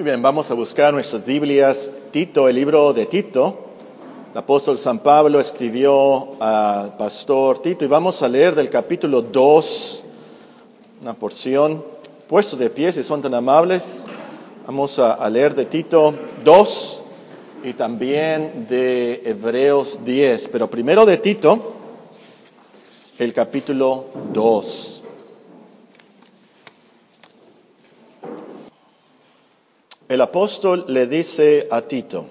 Muy bien, vamos a buscar nuestras Biblias. Tito, el libro de Tito. El apóstol San Pablo escribió al pastor Tito y vamos a leer del capítulo 2, una porción. Puestos de pie, si son tan amables, vamos a, leer de Tito 2 y también de Hebreos 10. Pero primero de Tito, el capítulo 2. El apóstol le dice a Tito,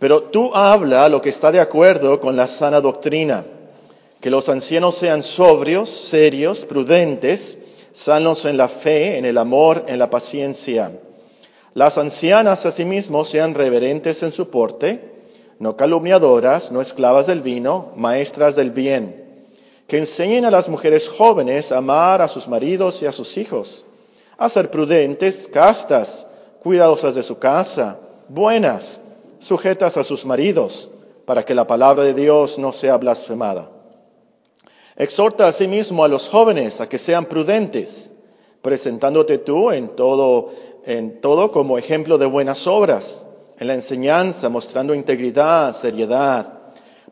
pero tú habla lo que está de acuerdo con la sana doctrina, que los ancianos sean sobrios, serios, prudentes, sanos en la fe, en el amor, en la paciencia. Las ancianas asimismo sean reverentes en su porte, no calumniadoras, no esclavas del vino, maestras del bien, que enseñen a las mujeres jóvenes a amar a sus maridos y a sus hijos, a ser prudentes, castas, cuidadosas de su casa, buenas, sujetas a sus maridos, para que la palabra de Dios no sea blasfemada. Exhorta asimismo a los jóvenes a que sean prudentes, presentándote tú en todo, en todo como ejemplo de buenas obras, en la enseñanza, mostrando integridad, seriedad,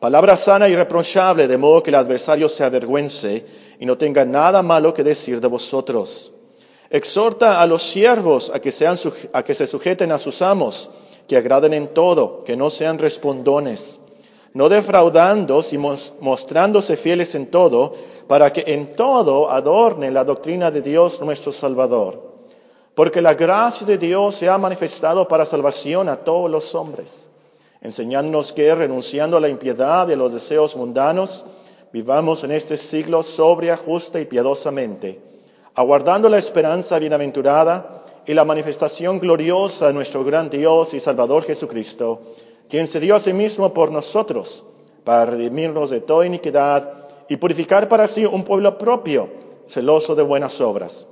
palabra sana y reprochable, de modo que el adversario se avergüence y no tenga nada malo que decir de vosotros Exhorta a los siervos a que, sean, a que se sujeten a sus amos, que agraden en todo, que no sean respondones, no defraudando, sino mostrándose fieles en todo, para que en todo adornen la doctrina de Dios nuestro Salvador. Porque la gracia de Dios se ha manifestado para salvación a todos los hombres, enseñándonos que, renunciando a la impiedad y a los deseos mundanos, vivamos en este siglo sobria, justa y piadosamente aguardando la esperanza bienaventurada y la manifestación gloriosa de nuestro gran Dios y Salvador Jesucristo, quien se dio a sí mismo por nosotros para redimirnos de toda iniquidad y purificar para sí un pueblo propio, celoso de buenas obras.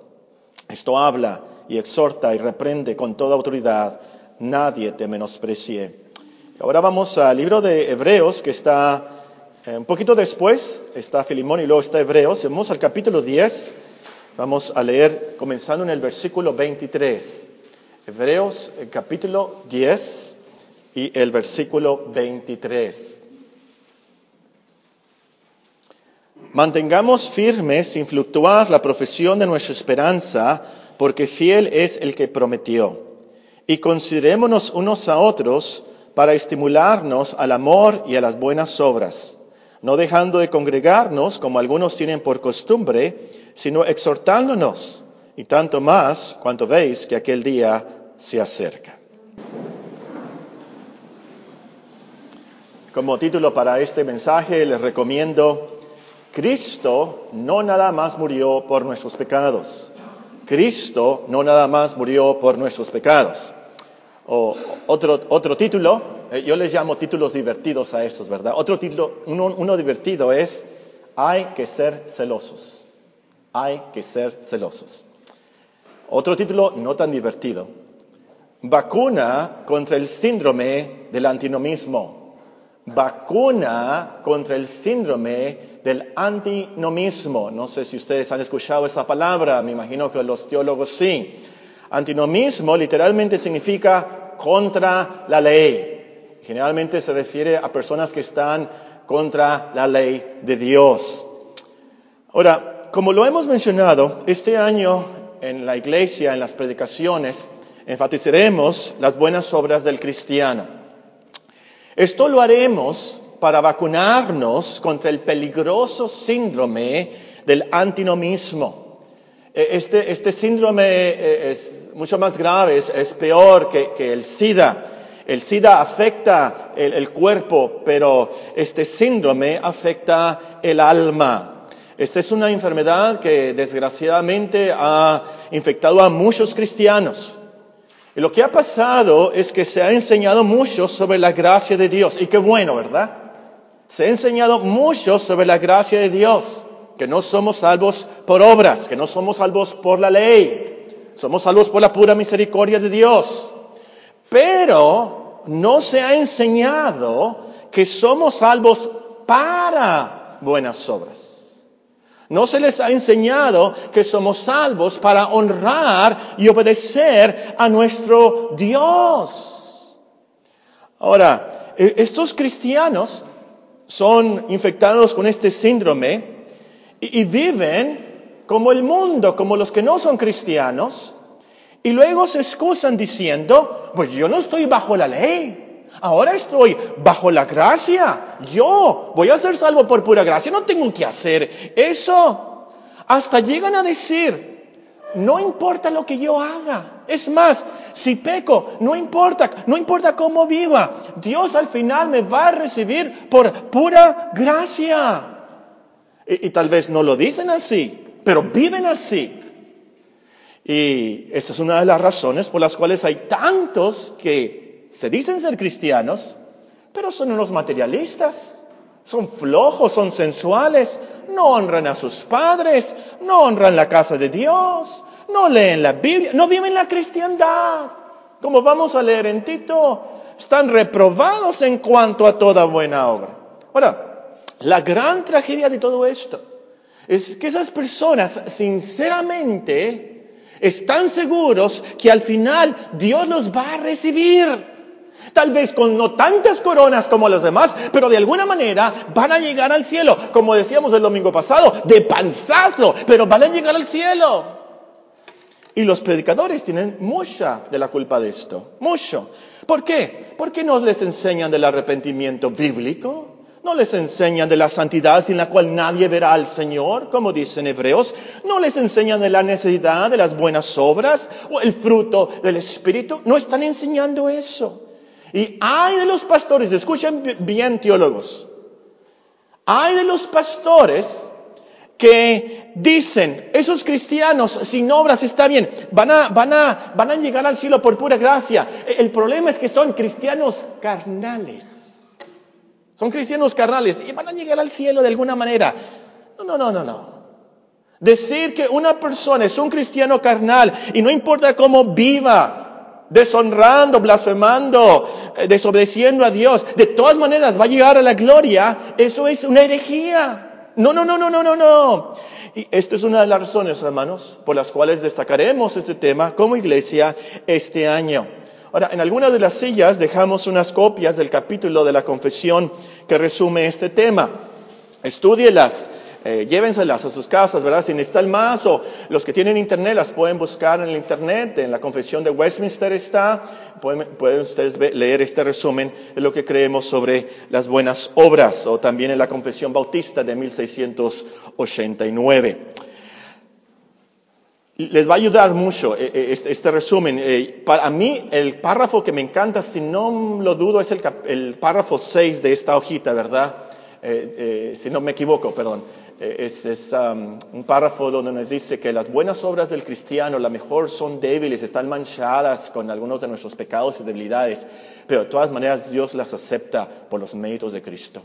Esto habla y exhorta y reprende con toda autoridad, nadie te menosprecie. Ahora vamos al libro de Hebreos, que está eh, un poquito después, está Filimón y luego está Hebreos. Vamos al capítulo 10 Vamos a leer comenzando en el versículo 23. Hebreos el capítulo 10 y el versículo 23. Mantengamos firme sin fluctuar la profesión de nuestra esperanza, porque fiel es el que prometió. Y considerémonos unos a otros para estimularnos al amor y a las buenas obras no dejando de congregarnos como algunos tienen por costumbre, sino exhortándonos, y tanto más cuanto veis que aquel día se acerca. Como título para este mensaje les recomiendo, Cristo no nada más murió por nuestros pecados. Cristo no nada más murió por nuestros pecados. O otro, otro título, yo les llamo títulos divertidos a estos, ¿verdad? Otro título, uno, uno divertido es, hay que ser celosos. Hay que ser celosos. Otro título no tan divertido, vacuna contra el síndrome del antinomismo. Vacuna contra el síndrome del antinomismo. No sé si ustedes han escuchado esa palabra, me imagino que los teólogos sí. Antinomismo literalmente significa contra la ley. Generalmente se refiere a personas que están contra la ley de Dios. Ahora, como lo hemos mencionado, este año en la iglesia, en las predicaciones, enfatizaremos las buenas obras del cristiano. Esto lo haremos para vacunarnos contra el peligroso síndrome del antinomismo. E, este, este síndrome eh, es mucho más grave, es, peor que, que el SIDA. El SIDA afecta el, cuerpo, pero este síndrome afecta el alma. Esta es una enfermedad que desgraciadamente ha infectado a muchos cristianos. Y lo que ha pasado es que se ha enseñado mucho sobre la gracia de Dios. Y qué bueno, ¿verdad? Se ha enseñado mucho sobre la gracia de Dios. Que no somos salvos por obras, que no somos salvos por la ley. Somos salvos por la pura misericordia de Dios. Pero no se ha enseñado que somos salvos para buenas obras. No se les ha enseñado que somos salvos para honrar y obedecer a nuestro Dios. Ahora, e, estos cristianos son infectados con este síndrome y, viven como el mundo, como los que no son cristianos, y luego se excusan diciendo, pues yo no estoy bajo la ley, ahora estoy bajo la gracia, yo voy a ser salvo por pura gracia, no tengo que hacer eso. Hasta llegan a decir, no importa lo que yo haga, es más, si peco, no importa, no importa cómo viva, Dios al final me va a recibir por pura gracia. Y, tal vez no lo dicen así, pero viven así. Y esa es una de las razones por las cuales hay tantos que se dicen ser cristianos, pero son unos materialistas, son flojos, son sensuales, no honran a sus padres, no honran la casa de Dios, no leen la Biblia, no viven la cristiandad. Como vamos a leer en Tito, están reprobados en cuanto a toda buena obra. Ahora, la gran tragedia de todo esto es que esas personas sinceramente están seguros que al final Dios los va a recibir. Tal vez con no tantas coronas como los demás, pero de alguna manera van a llegar al cielo, como decíamos el domingo pasado, de panzazo, pero van a llegar al cielo. Y los predicadores tienen mucha de la culpa de esto, mucho. ¿Por qué? Porque no les enseñan del arrepentimiento bíblico, no les enseñan de la santidad sin la cual nadie verá al Señor, como dicen hebreos, no les enseñan de la necesidad de las buenas obras o el fruto del Espíritu, no están enseñando eso. Y hay de los pastores, escuchen bien teólogos, hay de los pastores que dicen, esos cristianos sin obras está bien, van a, van a, van a llegar al cielo por pura gracia. El problema es que son cristianos carnales. Son cristianos carnales y van a llegar al cielo de alguna manera. No, no, no, no, no. Decir que una persona es un cristiano carnal y no importa cómo viva, deshonrando, blasfemando, eh, desobedeciendo a Dios, de todas maneras va a llegar a la gloria, eso es una herejía. No, no, no, no, no, no, no. Y esta es una de las razones, hermanos, por las cuales destacaremos este tema como iglesia este año. Ahora, en alguna de las sillas dejamos unas copias del capítulo de la confesión que resume este tema. Estúdielas eh, llévenselas a sus casas, ¿verdad? Si necesitan más o los que tienen internet las pueden buscar en el internet, en la confesión de Westminster está, pueden, ustedes leer este resumen de lo que creemos sobre las buenas obras o también en la confesión bautista de 1689 les va a ayudar mucho eh, eh, este, este, resumen. para mí, el párrafo que me encanta, si no lo dudo, es el, el párrafo 6 de esta hojita, ¿verdad? si no me equivoco, perdón. Eh, es, um, un párrafo donde nos dice que las buenas obras del cristiano, la mejor son débiles, están manchadas con algunos de nuestros pecados y debilidades, pero de todas maneras Dios las acepta por los méritos de Cristo.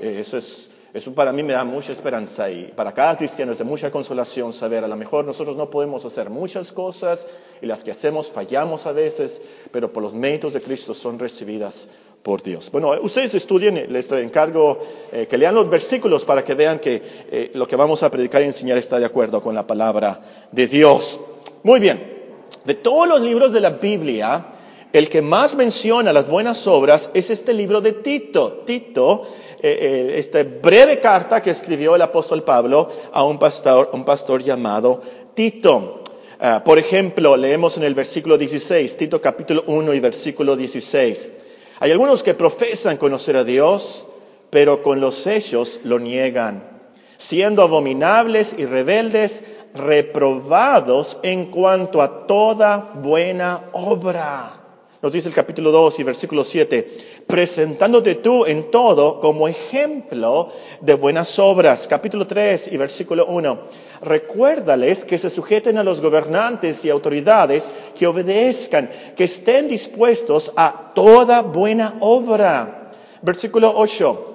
Eh, eso es, eso para mí me da mucha esperanza y para cada cristiano es de mucha consolación saber, a lo mejor nosotros no podemos hacer muchas cosas y las que hacemos fallamos a veces, pero por los méritos de Cristo son recibidas por Dios. Bueno, ustedes estudien, les encargo eh, que lean los versículos para que vean que eh, lo que vamos a predicar y enseñar está de acuerdo con la palabra de Dios. Muy bien, de todos los libros de la Biblia, el que más menciona las buenas obras es este libro de Tito. Tito, eh, esta breve carta que escribió el apóstol Pablo a un pastor, un pastor llamado Tito. Ah, por ejemplo, leemos en el versículo 16, Tito capítulo 1 y versículo 16. Hay algunos que profesan conocer a Dios, pero con los hechos lo niegan, siendo abominables y rebeldes, reprobados en cuanto a toda buena obra. Nos dice el capítulo 2 y versículo 7, presentándote tú en todo como ejemplo de buenas obras. Capítulo 3 y versículo 1, recuérdales que se sujeten a los gobernantes y autoridades, que obedezcan, que estén dispuestos a toda buena obra. Versículo 8.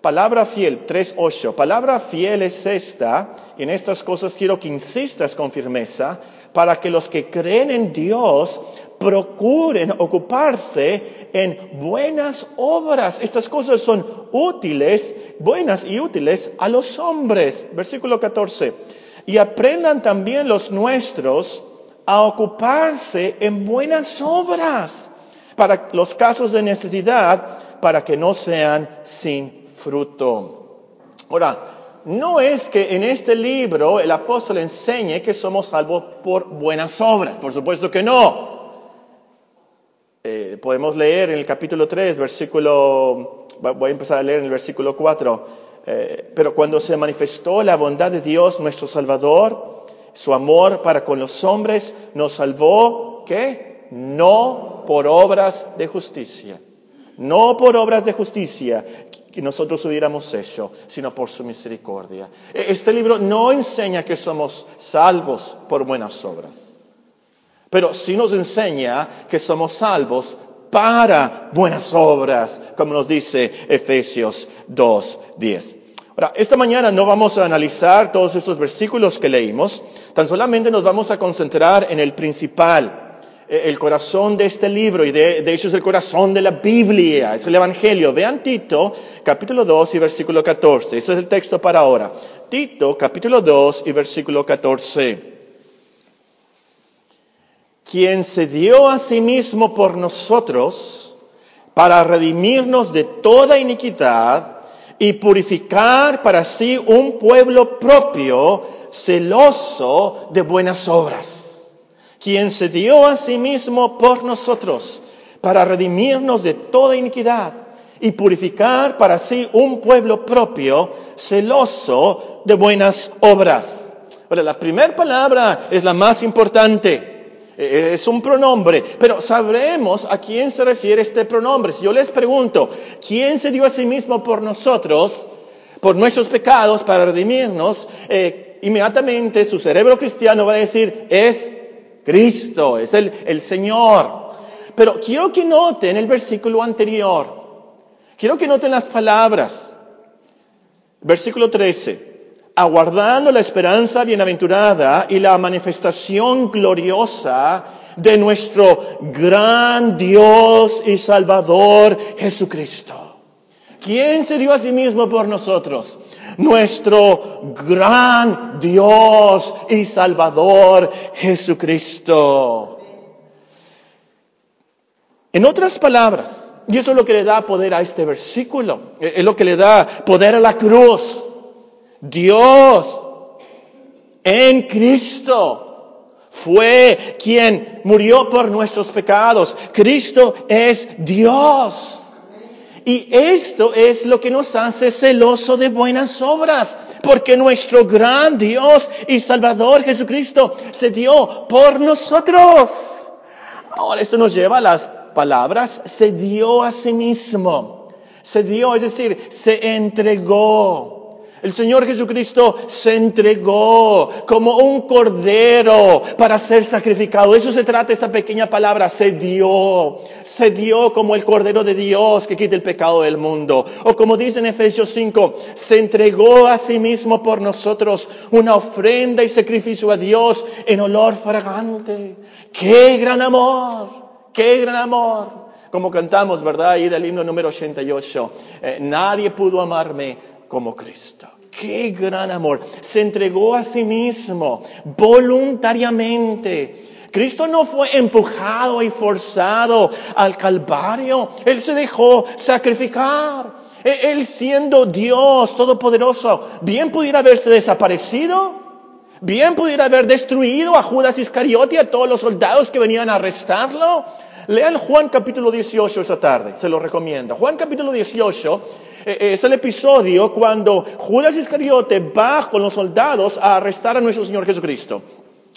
Palabra fiel, 3.8. Palabra fiel es esta, y en estas cosas quiero que insistas con firmeza, para que los que creen en Dios procuren ocuparse en buenas obras. Estas cosas son útiles, buenas y útiles a los hombres. Versículo 14. Y aprendan también los nuestros a ocuparse en buenas obras para los casos de necesidad, para que no sean sin fruto. Ahora, no es que en este libro el apóstol enseñe que somos salvos por buenas obras, por supuesto que no. Podemos leer en el capítulo 3, versículo, voy a empezar a leer en el versículo 4, eh, pero cuando se manifestó la bondad de Dios, nuestro Salvador, su amor para con los hombres, nos salvó, ¿qué? No por obras de justicia, no por obras de justicia que nosotros hubiéramos hecho, sino por su misericordia. E-, este libro no enseña que somos salvos por buenas obras, pero sí nos enseña que somos salvos para buenas obras, como nos dice Efesios 2.10. Ahora, esta mañana no vamos a analizar todos estos versículos que leímos, tan solamente nos vamos a concentrar en el principal, eh, el corazón de este libro, y de, hecho es el corazón de la Biblia, es el Evangelio. Vean Tito, capítulo 2 y versículo 14. Ese es el texto para ahora. Tito, capítulo 2 y versículo 14. Quien se dio a sí mismo por nosotros para redimirnos de toda iniquidad y purificar para sí un pueblo propio celoso de buenas obras quien se dio a sí mismo por nosotros para redimirnos de toda iniquidad y purificar para sí un pueblo propio celoso de buenas obras. Ahora, la primera palabra es la más importante. E, es un pronombre, pero sabremos a quién se refiere este pronombre. Si yo les pregunto, ¿quién se dio a sí mismo por nosotros, por nuestros pecados, para redimirnos? Eh, inmediatamente su cerebro cristiano va a decir, es Cristo, es el, el Señor. Pero quiero que noten el versículo anterior. Quiero que noten las palabras. Versículo 13. Aguardando la esperanza bienaventurada y la manifestación gloriosa de nuestro gran Dios y Salvador Jesucristo. ¿Quién se dio a sí mismo por nosotros? nuestro gran Dios y Salvador Jesucristo. En otras palabras, y eso es lo que le da poder a este versículo, es lo que le da poder a la cruz. Dios en Cristo fue quien murió por nuestros pecados. Cristo es Dios. Y esto es lo que nos hace celoso de buenas obras, porque nuestro gran Dios y Salvador Jesucristo se dio por nosotros. Ahora esto nos lleva a las palabras, se dio a sí mismo. Se dio, es decir, se entregó. El Señor Jesucristo se entregó como un cordero para ser sacrificado. eso se trata esta pequeña palabra, se dio. Se dio como el cordero de Dios que quita el pecado del mundo. O como dice en Efesios 5, se entregó a sí mismo por nosotros una ofrenda y sacrificio a Dios en olor fragante. ¡Qué gran amor! ¡Qué gran amor! Como cantamos, ¿verdad? Ahí del himno número 88. Eh, nadie pudo amarme como Cristo. Qué gran amor. Se entregó a sí mismo voluntariamente. Cristo no fue empujado y forzado al Calvario. Él se dejó sacrificar. E-, él siendo Dios Todopoderoso, bien pudiera haberse desaparecido. Bien pudiera haber destruido a Judas Iscariote y a todos los soldados que venían a arrestarlo. Lean Juan capítulo 18 esta tarde, se lo recomiendo. Juan capítulo 18 eh, eh, es el episodio cuando Judas Iscariote va con los soldados a arrestar a nuestro Señor Jesucristo.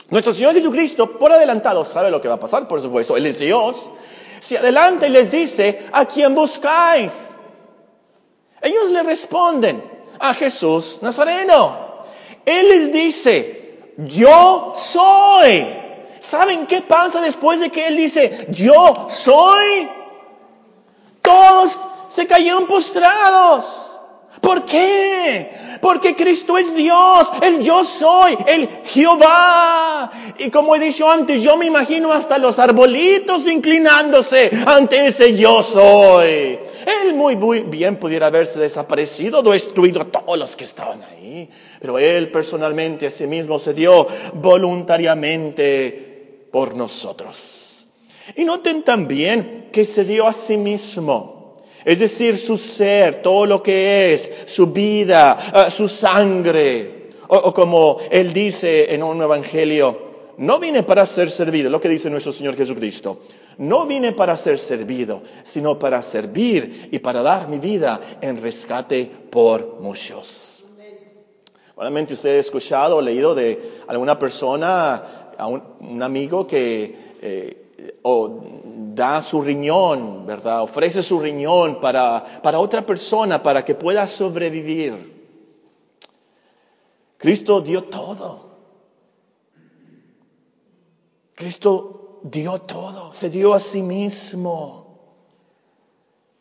Nuestro Señor Jesucristo, por adelantado, sabe lo que va a pasar, por supuesto. Él es Dios. Se adelanta y les dice, ¿a quién buscáis? Ellos le responden, a Jesús Nazareno. Él les dice, yo soy. ¿Saben qué pasa después de que Él dice, yo soy? Todos se cayeron postrados. ¿Por qué? Porque Cristo es Dios, el yo soy, el Jehová. Y como he dicho antes, yo me imagino hasta los arbolitos inclinándose ante ese yo soy. Él muy, muy bien pudiera haberse desaparecido, destruido a todos los que estaban ahí. Pero Él personalmente a sí mismo se dio voluntariamente por nosotros. Y noten también que se dio a sí mismo. Es decir, su ser, todo lo que es, su vida, ah, su sangre. O, como Él dice en un evangelio, no vine para ser servido, lo que dice nuestro Señor Jesucristo. No vine para ser servido, sino para servir y para dar mi vida en rescate por muchos. Probablemente usted ha escuchado o leído de alguna persona, a un, amigo que eh, o da su riñón, ¿verdad? Ofrece su riñón para, para otra persona, para que pueda sobrevivir. Cristo dio todo. Cristo dio todo, se dio a sí mismo.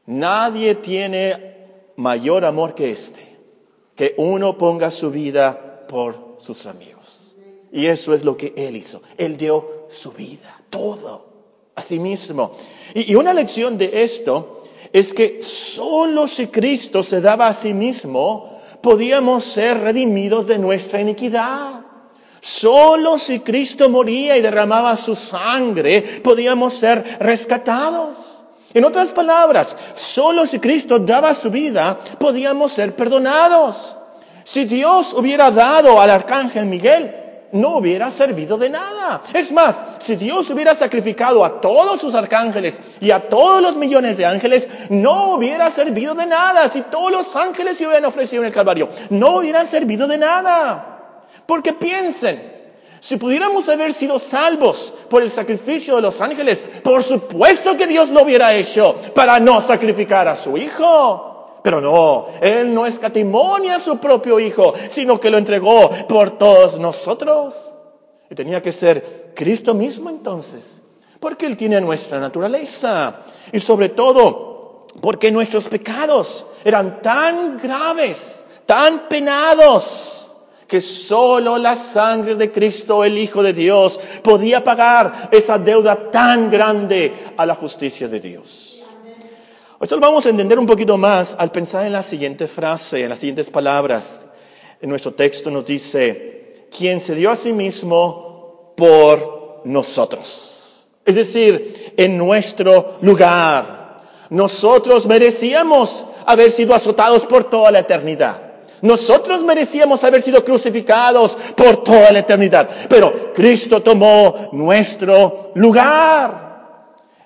Nadie tiene mayor amor que este, que uno ponga su vida por sus amigos. Y eso es lo que Él hizo. Él dio su vida, todo, a sí mismo. Y, una lección de esto es que solo si Cristo se daba a sí mismo, podíamos ser redimidos de nuestra iniquidad. Solo si Cristo moría y derramaba su sangre podíamos ser rescatados. En otras palabras, solo si Cristo daba su vida podíamos ser perdonados. Si Dios hubiera dado al arcángel Miguel, no hubiera servido de nada. Es más, si Dios hubiera sacrificado a todos sus arcángeles y a todos los millones de ángeles, no hubiera servido de nada. Si todos los ángeles se hubieran ofrecido en el Calvario, no hubieran servido de nada. Porque piensen, si pudiéramos haber sido salvos por el sacrificio de los ángeles, por supuesto que Dios lo hubiera hecho para no sacrificar a su Hijo. Pero no, Él no escatimonia a su propio Hijo, sino que lo entregó por todos nosotros. Y tenía que ser Cristo mismo entonces, porque Él tiene nuestra naturaleza. Y sobre todo, porque nuestros pecados eran tan graves, tan penados, que solo la sangre de Cristo, el Hijo de Dios, podía pagar esa deuda tan grande a la justicia de Dios. Esto lo vamos a entender un poquito más al pensar en la siguiente frase, en las siguientes palabras. En nuestro texto nos dice, quien se dio a sí mismo por nosotros. Es decir, en nuestro lugar. Nosotros merecíamos haber sido azotados por toda la eternidad. Nosotros merecíamos haber sido crucificados por toda la eternidad, pero Cristo tomó nuestro lugar.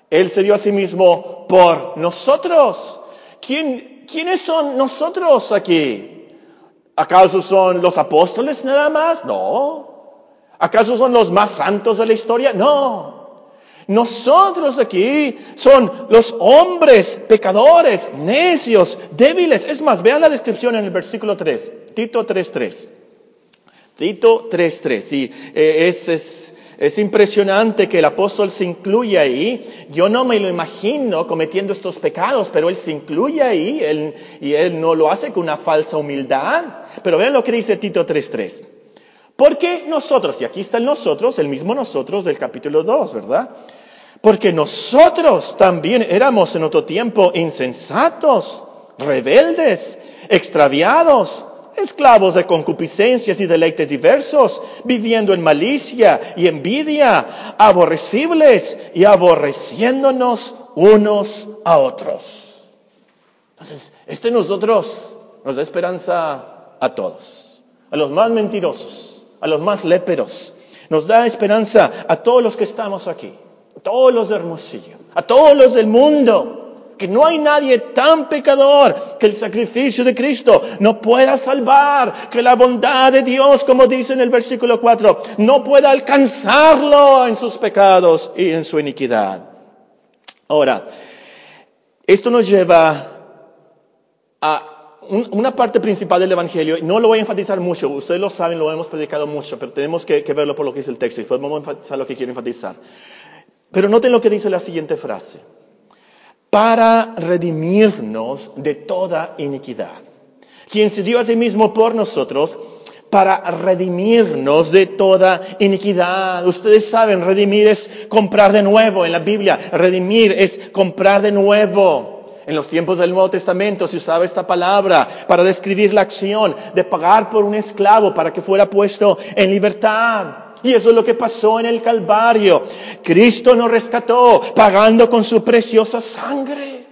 Él se dio a sí mismo por nosotros. ¿Quién, ¿Quiénes son nosotros aquí? ¿Acaso son los apóstoles nada más? No. ¿Acaso son los más santos de la historia? No. Nosotros aquí son los hombres pecadores, necios, débiles. Es más, vean la descripción en el versículo 3, Tito 3.3. Tito 3.3. Sí, eh, es, es, es impresionante que el apóstol se incluya ahí. Yo no me lo imagino cometiendo estos pecados, pero él se incluye ahí él, y él no lo hace con una falsa humildad. Pero vean lo que dice Tito 3.3. Porque nosotros, y aquí está el nosotros, el mismo nosotros del capítulo 2, ¿verdad? Porque nosotros también éramos en otro tiempo insensatos, rebeldes, extraviados, esclavos de concupiscencias y deleites diversos, viviendo en malicia y envidia, aborrecibles y aborreciéndonos unos a otros. Entonces, este nosotros nos da esperanza a todos, a los más mentirosos, a los más léperos, nos da esperanza a todos los que estamos aquí a todos los de Hermosillo, a todos los del mundo, que no hay nadie tan pecador que el sacrificio de Cristo no pueda salvar, que la bondad de Dios, como dice en el versículo 4, no pueda alcanzarlo en sus pecados y en su iniquidad. Ahora, esto nos lleva a una parte principal del Evangelio, y no lo voy a enfatizar mucho, ustedes lo saben, lo hemos predicado mucho, pero tenemos que, que verlo por lo que dice el texto y después vamos a enfatizar lo que quiero enfatizar. Pero noten lo que dice la siguiente frase. Para redimirnos de toda iniquidad. quien se dio a sí mismo por nosotros para redimirnos de toda iniquidad. Ustedes saben, redimir es comprar de nuevo en la Biblia. Redimir es comprar de nuevo. En los tiempos del Nuevo Testamento se usaba esta palabra para describir la acción de pagar por un esclavo para que fuera puesto en libertad. Y eso es lo que pasó en el Calvario. Cristo nos rescató pagando con su preciosa sangre.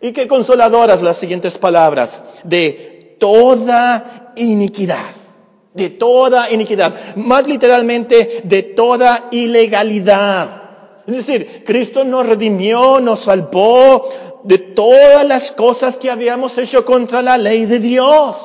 Y qué consoladoras las siguientes palabras. De toda iniquidad de toda iniquidad, más literalmente de toda ilegalidad. Es decir, Cristo nos redimió, nos salvó de todas las cosas que habíamos hecho contra la ley de Dios.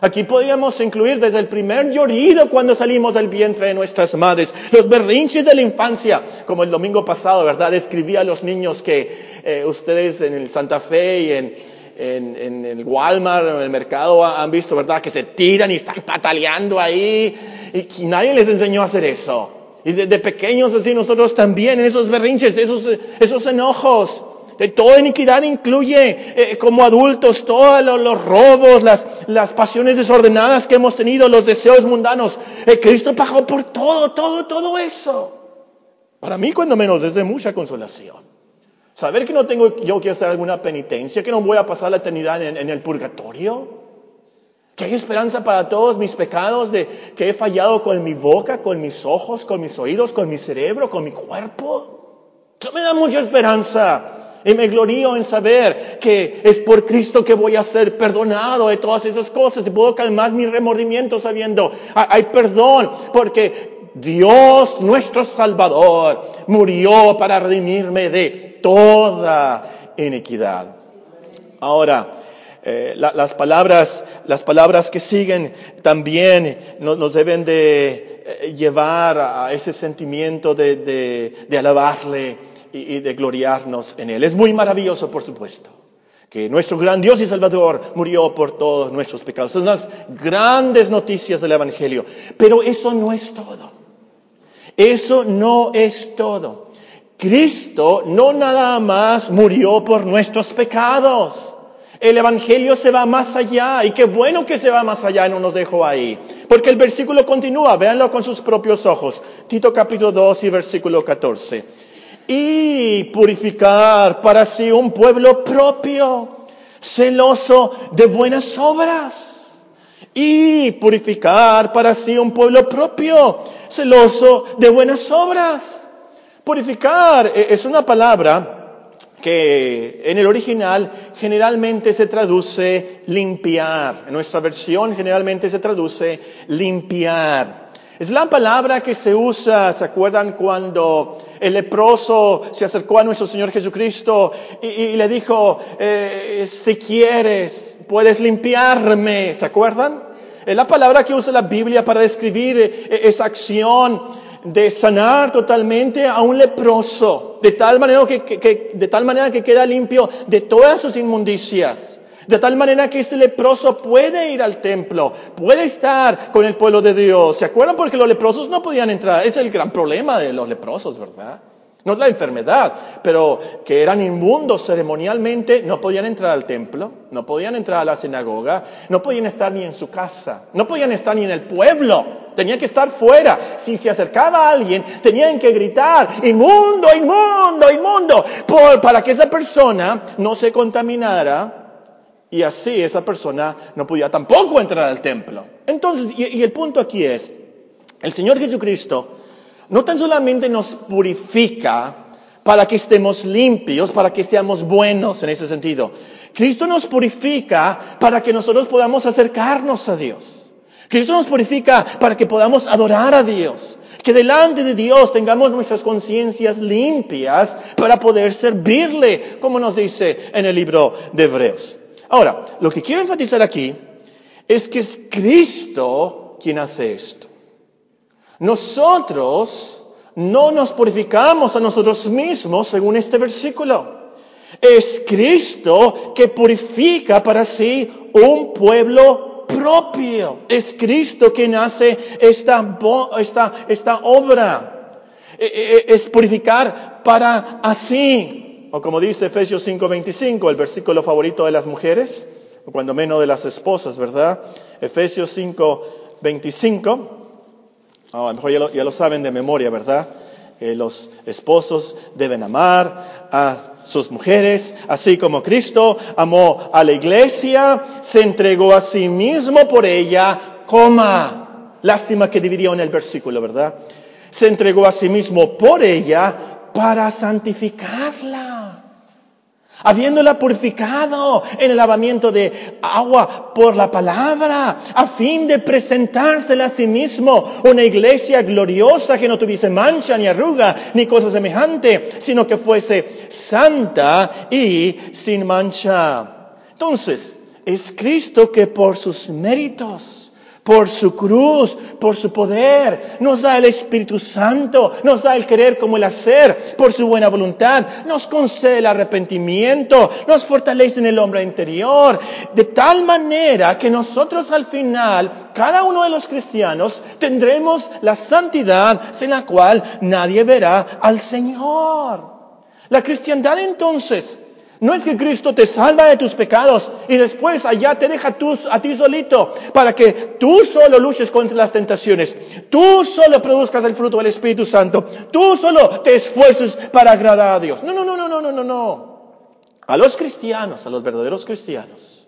Aquí podríamos incluir desde el primer llorido cuando salimos del vientre de nuestras madres, los berrinches de la infancia, como el domingo pasado, ¿verdad? Escribí a los niños que eh, ustedes en el Santa Fe y en, en, el Walmart, en el mercado, han visto, ¿verdad? Que se tiran y están pataleando ahí. Y, nadie les enseñó a hacer eso. Y desde pequeños así nosotros también, en esos berrinches, esos, esos enojos. De toda iniquidad incluye eh, como adultos todos los, robos, las, las pasiones desordenadas que hemos tenido, los deseos mundanos. Eh, Cristo pagó por todo, todo, todo eso. Para mí, cuando menos, es de mucha consolación. Saber que no tengo yo que hacer alguna penitencia, que no voy a pasar la eternidad en, el purgatorio. Que hay esperanza para todos mis pecados de que he fallado con mi boca, con mis ojos, con mis oídos, con mi cerebro, con mi cuerpo. Eso me da mucha esperanza. Y me glorío en saber que es por Cristo que voy a ser perdonado de todas esas cosas y puedo calmar mi remordimiento sabiendo, hay perdón, porque Dios, nuestro Salvador, murió para redimirme de toda iniquidad. Ahora, eh, las, palabras, las palabras que siguen también nos, deben de eh, llevar a ese sentimiento de, alabarle y, de gloriarnos en Él. Es muy maravilloso, por supuesto, que nuestro gran Dios y Salvador murió por todos nuestros pecados. Son las grandes noticias del Evangelio. Pero eso no es todo. Eso no es todo. Cristo no nada más murió por nuestros pecados. El Evangelio se va más allá y qué bueno que se va más allá no nos dejó ahí. Porque el versículo continúa, véanlo con sus propios ojos. Tito capítulo 2 y versículo 14. Y purificar para sí un pueblo propio, celoso de buenas obras. Y purificar para sí un pueblo propio, celoso de buenas obras. Purificar eh, es una palabra que en el original generalmente se traduce limpiar. En nuestra versión generalmente se traduce limpiar. Es la palabra que se usa, ¿se acuerdan cuando el leproso se acercó a nuestro Señor Jesucristo y, le dijo, eh, si quieres, puedes limpiarme? ¿Se acuerdan? Es la palabra que usa la Biblia para describir eh, esa acción de sanar totalmente a un leproso, de tal manera que, de tal manera que queda limpio de todas sus inmundicias. De tal manera que ese leproso puede ir al templo, puede estar con el pueblo de Dios. ¿Se acuerdan? Porque los leprosos no podían entrar. Es el gran problema de los leprosos, ¿verdad? No es la enfermedad, pero que eran inmundos ceremonialmente, no podían entrar al templo, no podían entrar a la sinagoga, no podían estar ni en su casa, no podían estar ni en el pueblo, tenían que estar fuera. Si se acercaba a alguien, tenían que gritar, inmundo, inmundo, inmundo, para que esa persona no se contaminara y así esa persona no podía tampoco entrar al templo. Entonces, y el punto aquí es, el Señor Jesucristo, no tan solamente nos purifica para que estemos limpios, para que seamos buenos en ese sentido. Cristo nos purifica para que nosotros podamos acercarnos a Dios. Cristo nos purifica para que podamos adorar a Dios. Que delante de Dios tengamos nuestras conciencias limpias para poder servirle, como nos dice en el libro de Hebreos. Ahora, lo que quiero enfatizar aquí es que es Cristo quien hace esto. Nosotros no nos purificamos a nosotros mismos según este versículo. Es Cristo que purifica para sí un pueblo propio. Es Cristo quien hace esta, esta, esta obra. E, e, e, es purificar para así. O como dice Efesios 5:25, el versículo favorito de las mujeres, o cuando menos de las esposas, ¿verdad? Efesios 5, 25. a lo mejor ya lo, saben de memoria, ¿verdad? Eh, los esposos deben amar a sus mujeres, así como Cristo amó a la iglesia, se entregó a sí mismo por ella. Lástima que dividió en el versículo, ¿verdad? Se entregó a sí mismo por ella para santificarla habiéndola purificado en el lavamiento de agua por la palabra, a fin de presentársela a sí mismo una iglesia gloriosa que no tuviese mancha ni arruga ni cosa semejante, sino que fuese santa y sin mancha. Entonces, es Cristo que por sus méritos, por su cruz, por su poder. Nos da el Espíritu Santo, nos da el querer como el hacer, por su buena voluntad. Nos concede el arrepentimiento, nos fortalece en el hombre interior. De tal manera que nosotros al final, cada uno de los cristianos, tendremos la santidad sin la cual nadie verá al Señor. La cristiandad entonces no es que Cristo te salva de tus pecados y después allá te deja a ti solito para que tú solo luches contra las tentaciones, tú solo produzcas el fruto del Espíritu Santo, tú solo te esfuerces para agradar a Dios. No, no, no, no, no, no, no, no. A los cristianos, a los verdaderos cristianos,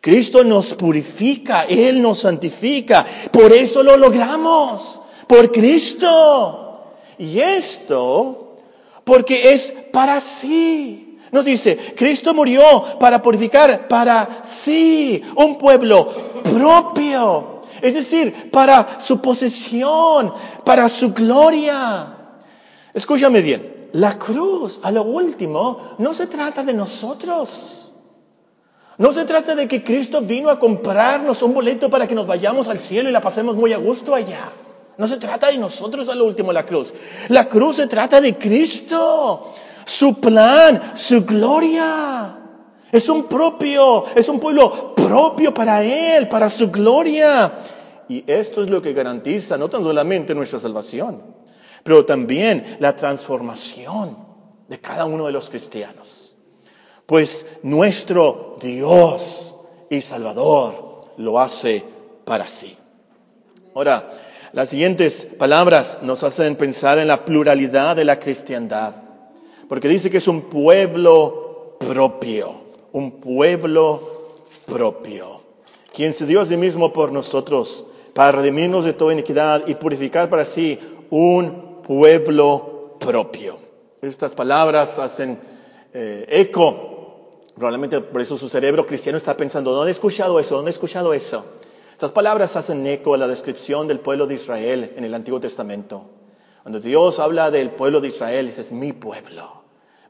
Cristo nos purifica, Él nos santifica, por eso lo logramos, por Cristo. Y esto, porque es para sí. Nos dice, Cristo murió para purificar para sí un pueblo propio, es decir, para su posesión, para su gloria. Escúchame bien, la cruz, a lo último, no se trata de nosotros. No se trata de que Cristo vino a comprarnos un boleto para que nos vayamos al cielo y la pasemos muy a gusto allá. No se trata de nosotros a lo último la cruz. La cruz se trata de Cristo su plan, su gloria. Es un propio, es un pueblo propio para Él, para su gloria. Y esto es lo que garantiza no tan solamente nuestra salvación, pero también la transformación de cada uno de los cristianos. Pues nuestro Dios y Salvador lo hace para sí. Ahora, las siguientes palabras nos hacen pensar en la pluralidad de la cristiandad porque dice que es un pueblo propio, un pueblo propio, quien se dio a sí mismo por nosotros para redimirnos de toda iniquidad y purificar para sí un pueblo propio. Estas palabras hacen eh, eco, probablemente por eso su cerebro cristiano está pensando, ¿dónde he escuchado eso? ¿Dónde he escuchado eso? Estas palabras hacen eco a la descripción del pueblo de Israel en el Antiguo Testamento. Cuando Dios habla del pueblo de Israel, dice, es mi pueblo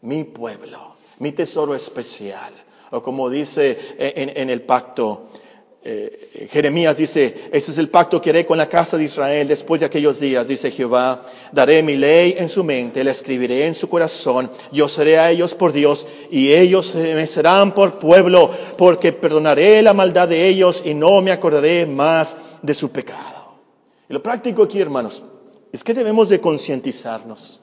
mi pueblo, mi tesoro especial. O como dice en, el pacto, eh, Jeremías dice, ese es el pacto que haré con la casa de Israel después de aquellos días, dice Jehová, daré mi ley en su mente, la escribiré en su corazón, yo seré a ellos por Dios y ellos me serán por pueblo, porque perdonaré la maldad de ellos y no me acordaré más de su pecado. Lo práctico aquí, hermanos, es que debemos de concientizarnos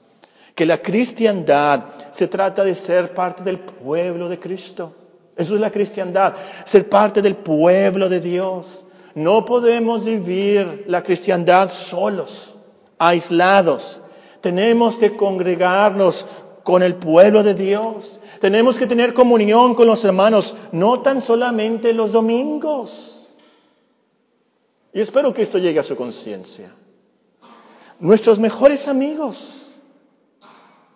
que la cristiandad se trata de ser parte del pueblo de Cristo. Eso es la cristiandad, ser parte del pueblo de Dios. No podemos vivir la cristiandad solos, aislados. Tenemos que congregarnos con el pueblo de Dios. Tenemos que tener comunión con los hermanos, no tan solamente los domingos. Y espero que esto llegue a su conciencia. Nuestros mejores amigos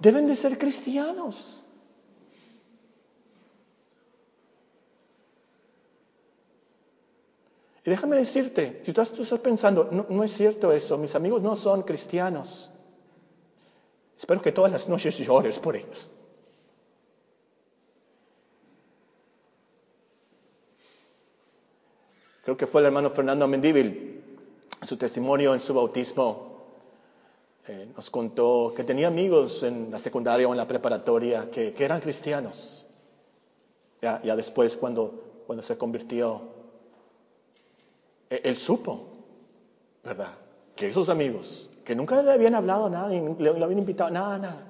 deben de ser cristianos. Y déjame decirte, si tú estás pensando, no, es cierto eso, mis amigos no son cristianos, espero que todas las noches llores por ellos. Creo que fue el hermano Fernando Mendíbil, su testimonio en su bautismo, eh, nos contó que tenía amigos en la secundaria o en la preparatoria que, eran cristianos. Ya, ya, después, cuando, cuando se convirtió, e, él, supo, ¿verdad? Que esos amigos, que nunca le habían hablado nada, le, le habían invitado, nada, nada.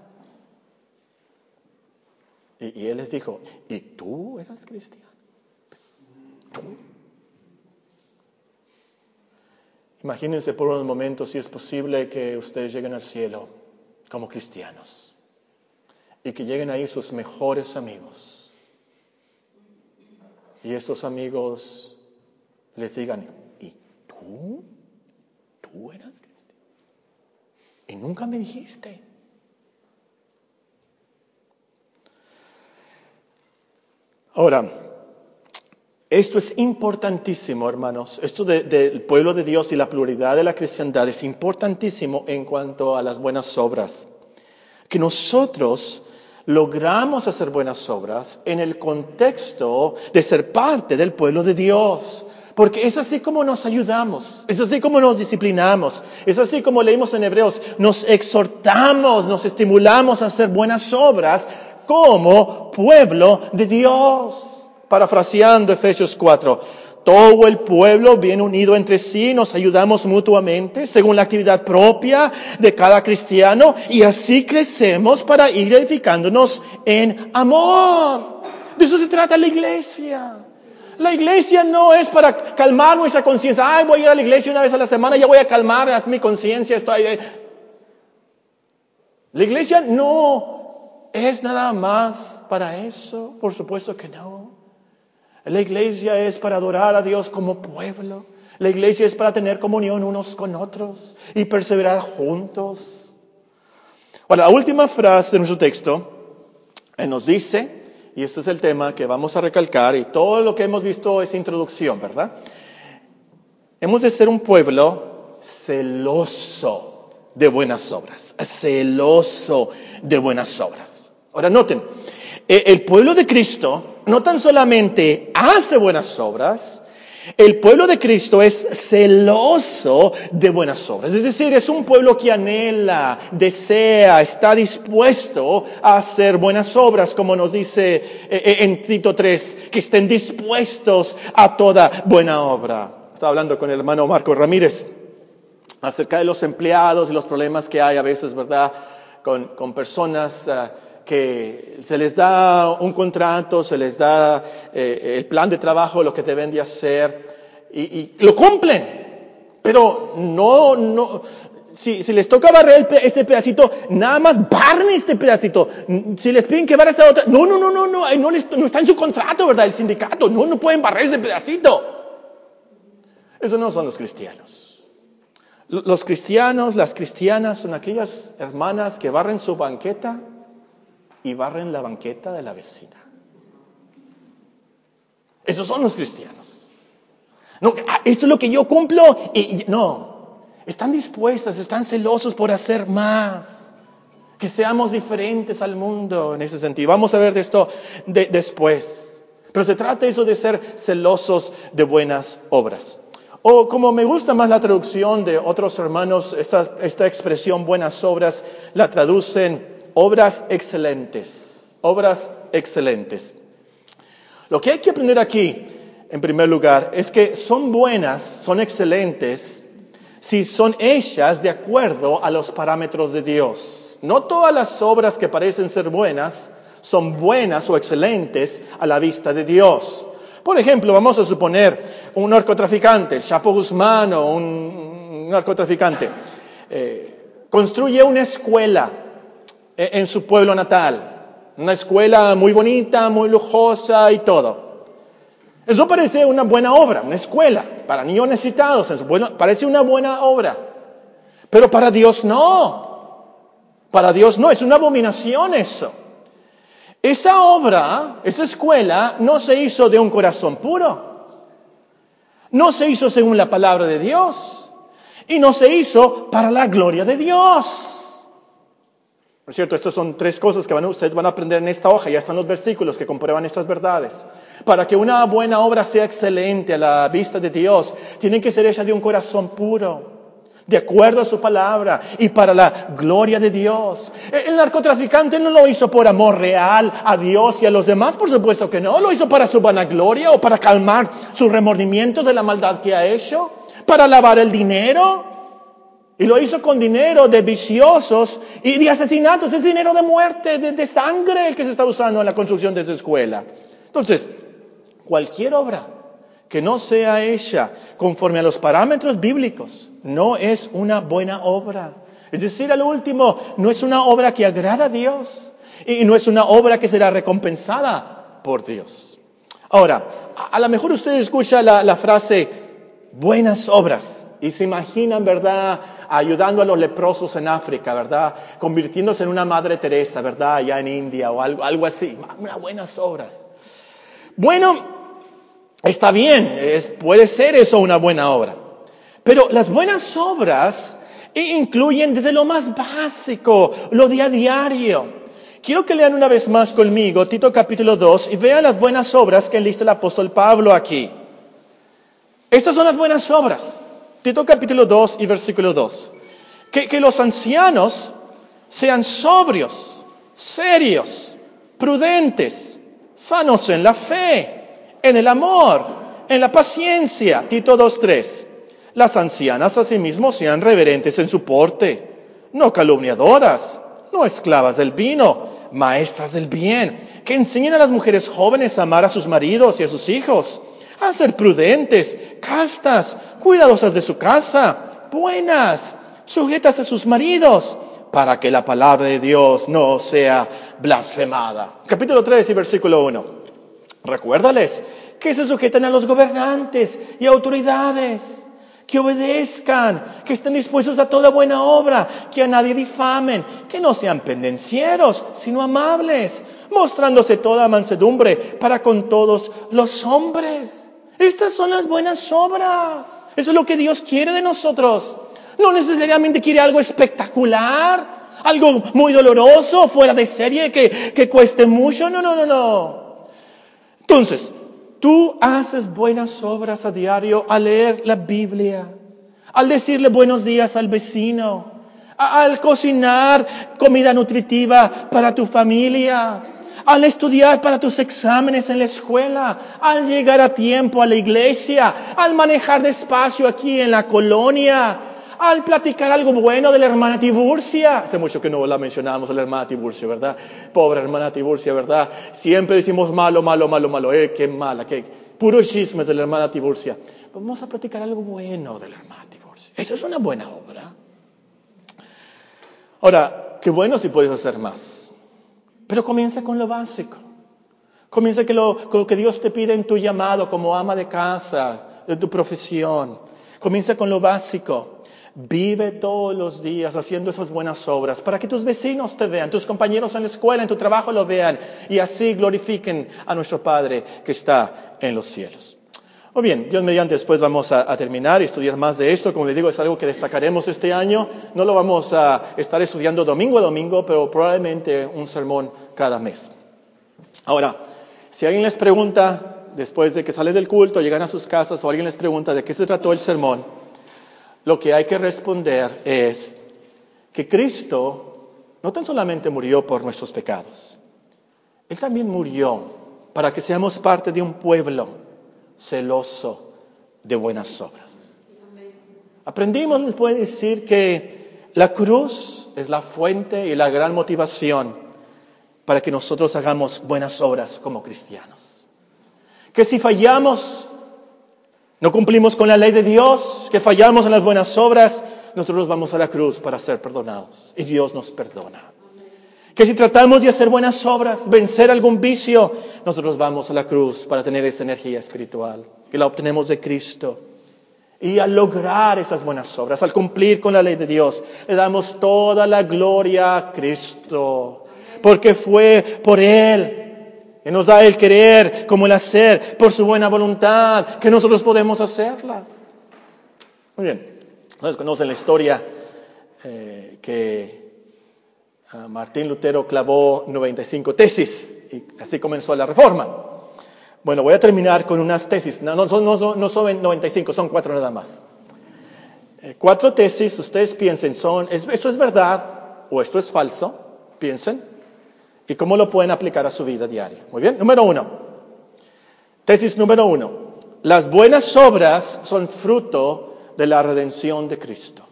Y, y él les dijo, ¿y tú eras cristiano? Imagínense por unos momentos si es posible que ustedes lleguen al cielo como cristianos y que lleguen ahí sus mejores amigos. Y estos amigos les digan, ¿y tú? ¿Tú eras cristiano? Y nunca me dijiste. Ahora, esto es importantísimo, hermanos. Esto del pueblo de Dios y la pluralidad de la cristiandad es importantísimo en cuanto a las buenas obras. Que nosotros logramos hacer buenas obras en el contexto de ser parte del pueblo de Dios. Porque es así como nos ayudamos, es así como nos disciplinamos, es así como leímos en Hebreos, nos exhortamos, nos estimulamos a hacer buenas obras como pueblo de Dios. Parafraseando Efesios 4, todo el pueblo bien unido entre sí, nos ayudamos mutuamente según la actividad propia de cada cristiano y así crecemos para ir edificándonos en amor. De eso se trata la iglesia. La iglesia no es para calmar nuestra conciencia. Ay, voy a ir a la iglesia una vez a la semana, ya voy a calmar mi conciencia. Estoy... La iglesia no es nada más para eso. Por supuesto que no. La iglesia es para adorar a Dios como pueblo. La iglesia es para tener comunión unos con otros y perseverar juntos. Ahora, la última frase de nuestro texto eh, nos dice, y este es el tema que vamos a recalcar, y todo lo que hemos visto es introducción, ¿verdad? Hemos de ser un pueblo celoso de buenas obras, celoso de buenas obras. Ahora, noten, eh, el pueblo de Cristo no tan solamente hace buenas obras, el pueblo de Cristo es celoso de buenas obras. Es decir, es un pueblo que anhela, desea, está dispuesto a hacer buenas obras, como nos dice eh, eh, en Tito 3, que estén dispuestos a toda buena obra. Estaba hablando con el hermano Marco Ramírez acerca de los empleados y los problemas que hay a veces, ¿verdad? Con, personas... Ah, que se les da un contrato, se les da eh, el plan de trabajo, lo que deben de hacer, y, lo cumplen. Pero no, no, si, si les toca barrer este pedacito, nada más barren este pedacito. Si les piden que barren esta otra, no, no, no, no, no, no, no está en su contrato, ¿verdad? El sindicato, no, no pueden barrer ese pedacito. Eso no son los cristianos. Los cristianos, las cristianas son aquellas hermanas que barren su banqueta y barren la banqueta de la vecina. Esos son los cristianos. No, ah, esto es lo que yo cumplo. Y, no, están dispuestas, están celosos por hacer más. Que seamos diferentes al mundo en ese sentido. Vamos a ver de esto después. Pero se trata eso de ser celosos de buenas obras. O como me gusta más la traducción de otros hermanos, esta, esta expresión buenas obras la traducen obras excelentes, obras excelentes. Lo que hay que aprender aquí, en primer lugar, es que son buenas, son excelentes, si son hechas de acuerdo a los parámetros de Dios. No todas las obras que parecen ser buenas son buenas o excelentes a la vista de Dios. Por ejemplo, vamos a suponer un narcotraficante, el Chapo Guzmán o un narcotraficante, eh, construye una escuela en su pueblo natal. Una escuela muy bonita, muy lujosa y todo. Eso parece una buena obra, una escuela para niños necesitados en su pueblo, parece una buena obra. Pero para Dios no. Para Dios no, es una abominación eso. Esa obra, esa escuela, no se hizo de un corazón puro. No se hizo según la palabra de Dios. Y no se hizo para la gloria de Dios. ¿No es cierto? Estas son tres cosas que ustedes van a aprender en esta hoja. Ya están los versículos que comprueban estas verdades. Para que una buena obra sea excelente a la vista de Dios, tiene que ser hecha de un corazón puro, de acuerdo a su palabra y para la gloria de Dios. El narcotraficante no lo hizo por amor real a Dios y a los demás, por supuesto que no. Lo hizo para su vanagloria o para calmar sus remordimientos de la maldad que ha hecho, para lavar el dinero. Y lo hizo con dinero de viciosos y de asesinatos. Es dinero de muerte, de, sangre el que se está usando en la construcción de esa escuela. Entonces, cualquier obra que no sea hecha conforme a los parámetros bíblicos, no es una buena obra. Es decir, al último, no es una obra que agrada a Dios y no es una obra que será recompensada por Dios. Ahora, a, lo mejor usted escucha la, la frase buenas obras y se imaginan, ¿verdad? ayudando a los leprosos en África, ¿verdad? Convirtiéndose en una Madre Teresa, ¿verdad? Allá en India o algo, algo así. Unas buenas obras. Bueno, está bien, puede ser eso una buena obra. Pero las buenas obras incluyen desde lo más básico, lo de a diario. Quiero que lean una vez más conmigo Tito capítulo 2 y vean las buenas obras que enlista el apóstol Pablo aquí. Estas son las buenas obras. Tito capítulo 2 y versículo 2. Que, que los ancianos sean sobrios, serios, prudentes, sanos en la fe, en el amor, en la paciencia. Tito 2.3. Las ancianas asimismo sean reverentes en su porte, no calumniadoras, no esclavas del vino, maestras del bien, que enseñen a las mujeres jóvenes a amar a sus maridos y a sus hijos a ser prudentes, castas, cuidadosas de su casa, buenas, sujetas a sus maridos, para que la palabra de Dios no sea blasfemada. Capítulo 3 y versículo 1. Recuérdales que se sujeten a los gobernantes y autoridades, que obedezcan, que estén dispuestos a toda buena obra, que a nadie difamen, que no sean pendencieros, sino amables, mostrándose toda mansedumbre para con todos los hombres. Estas son las buenas obras. Eso es lo que Dios quiere de nosotros. No necesariamente quiere algo espectacular, algo muy doloroso, fuera de serie, que, que cueste mucho. No, no, no, no. Entonces, tú haces buenas obras a diario al leer la Biblia, al decirle buenos días al vecino, al cocinar comida nutritiva para tu familia, al estudiar para tus exámenes en la escuela, al llegar a tiempo a la iglesia, al manejar despacio aquí en la colonia, al platicar algo bueno de la hermana Tiburcia. Hace mucho que no la mencionamos a la hermana Tiburcia, ¿verdad? Pobre hermana Tiburcia, ¿verdad? Siempre decimos malo, malo, malo, malo. Eh, qué mala, qué puro chismes de la hermana Tiburcia. Vamos a platicar algo bueno de la hermana Tiburcia. Eso es una buena obra. Ahora, qué bueno si puedes hacer más. Pero comienza con lo básico. Comienza con lo, que Dios te pide en tu llamado como ama de casa, de tu profesión. Comienza con lo básico. Vive todos los días haciendo esas buenas obras para que tus vecinos te vean, tus compañeros en la escuela, en tu trabajo lo vean y así glorifiquen a nuestro Padre que está en los cielos. O bien, Dios mediante después vamos a, terminar y estudiar más de esto. Como les digo, es algo que destacaremos este año. No lo vamos a estar estudiando domingo a domingo, pero probablemente un sermón cada mes. Ahora, si alguien les pregunta, después de que sale del culto, llegan a sus casas, o alguien les pregunta de qué se trató el sermón, lo que hay que responder es que Cristo no tan solamente murió por nuestros pecados, Él también murió para que seamos parte de un pueblo celoso de buenas obras. Aprendimos, puede decir, que la cruz es la fuente y la gran motivación para que nosotros hagamos buenas obras como cristianos. Que si fallamos, no cumplimos con la ley de Dios, que fallamos en las buenas obras, nosotros vamos a la cruz para ser perdonados y Dios nos perdona. Que si tratamos de hacer buenas obras, vencer algún vicio, nosotros vamos a la cruz para tener esa energía espiritual, que la obtenemos de Cristo. Y al lograr esas buenas obras, al cumplir con la ley de Dios, le damos toda la gloria a Cristo, porque fue por Él que nos da el querer como el hacer, por su buena voluntad, que nosotros podemos hacerlas. Muy bien, ustedes conocen la historia eh, que Ah, Martín Lutero clavó 95 tesis y así comenzó la reforma. Bueno, voy a terminar con unas tesis. No, no, no, no son 95, son cuatro nada más. Eh, cuatro tesis, ustedes piensen, son, ¿esto es verdad o esto es falso? Piensen. ¿Y cómo lo pueden aplicar a su vida diaria? Muy bien. Número uno. Tesis número uno. Las buenas obras son fruto de la redención de Cristo.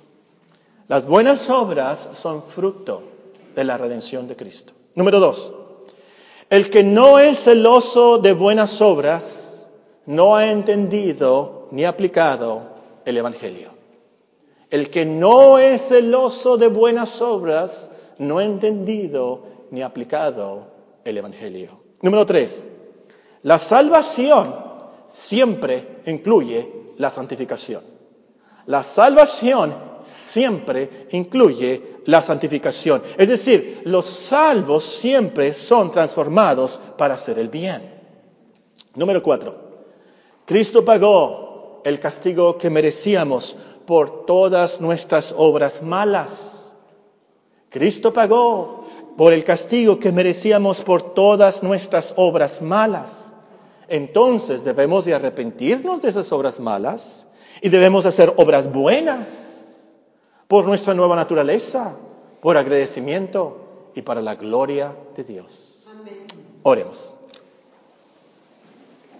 Las buenas obras son fruto de la redención de Cristo. Número dos, el que no es celoso de buenas obras no ha entendido ni aplicado el Evangelio. El que no es celoso de buenas obras no ha entendido ni aplicado el Evangelio. Número tres, la salvación siempre incluye la santificación. La salvación siempre incluye la santificación. Es decir, los salvos siempre son transformados para hacer el bien. Número cuatro, Cristo pagó el castigo que merecíamos por todas nuestras obras malas. Cristo pagó por el castigo que merecíamos por todas nuestras obras malas. Entonces debemos de arrepentirnos de esas obras malas y debemos hacer obras buenas por nuestra nueva naturaleza, por agradecimiento y para la gloria de Dios. Oremos.